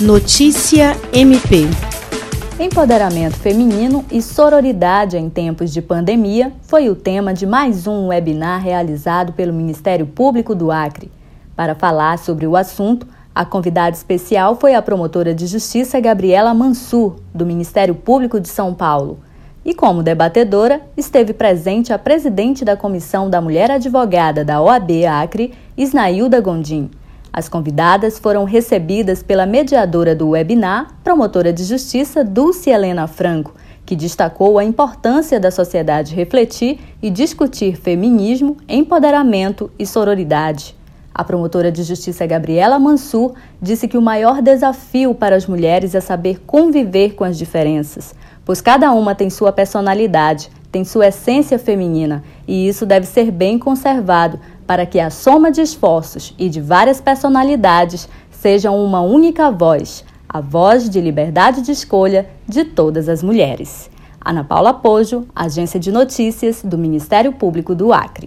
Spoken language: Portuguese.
Notícia MP. Empoderamento feminino e sororidade em tempos de pandemia foi o tema de mais um webinar realizado pelo Ministério Público do Acre. Para falar sobre o assunto, a convidada especial foi a promotora de justiça Gabriela Mansur, do Ministério Público de São Paulo. E como debatedora, esteve presente a presidente da Comissão da Mulher Advogada da OAB Acre, Isnailda Gondim. As convidadas foram recebidas pela mediadora do webinar, promotora de justiça Dulce Helena Franco, que destacou a importância da sociedade refletir e discutir feminismo, empoderamento e sororidade. A promotora de justiça Gabriela Mansur disse que o maior desafio para as mulheres é saber conviver com as diferenças, pois cada uma tem sua personalidade, tem sua essência feminina e isso deve ser bem conservado para que a soma de esforços e de várias personalidades sejam uma única voz, a voz de liberdade de escolha de todas as mulheres. Ana Paula Pojo, Agência de Notícias do Ministério Público do Acre.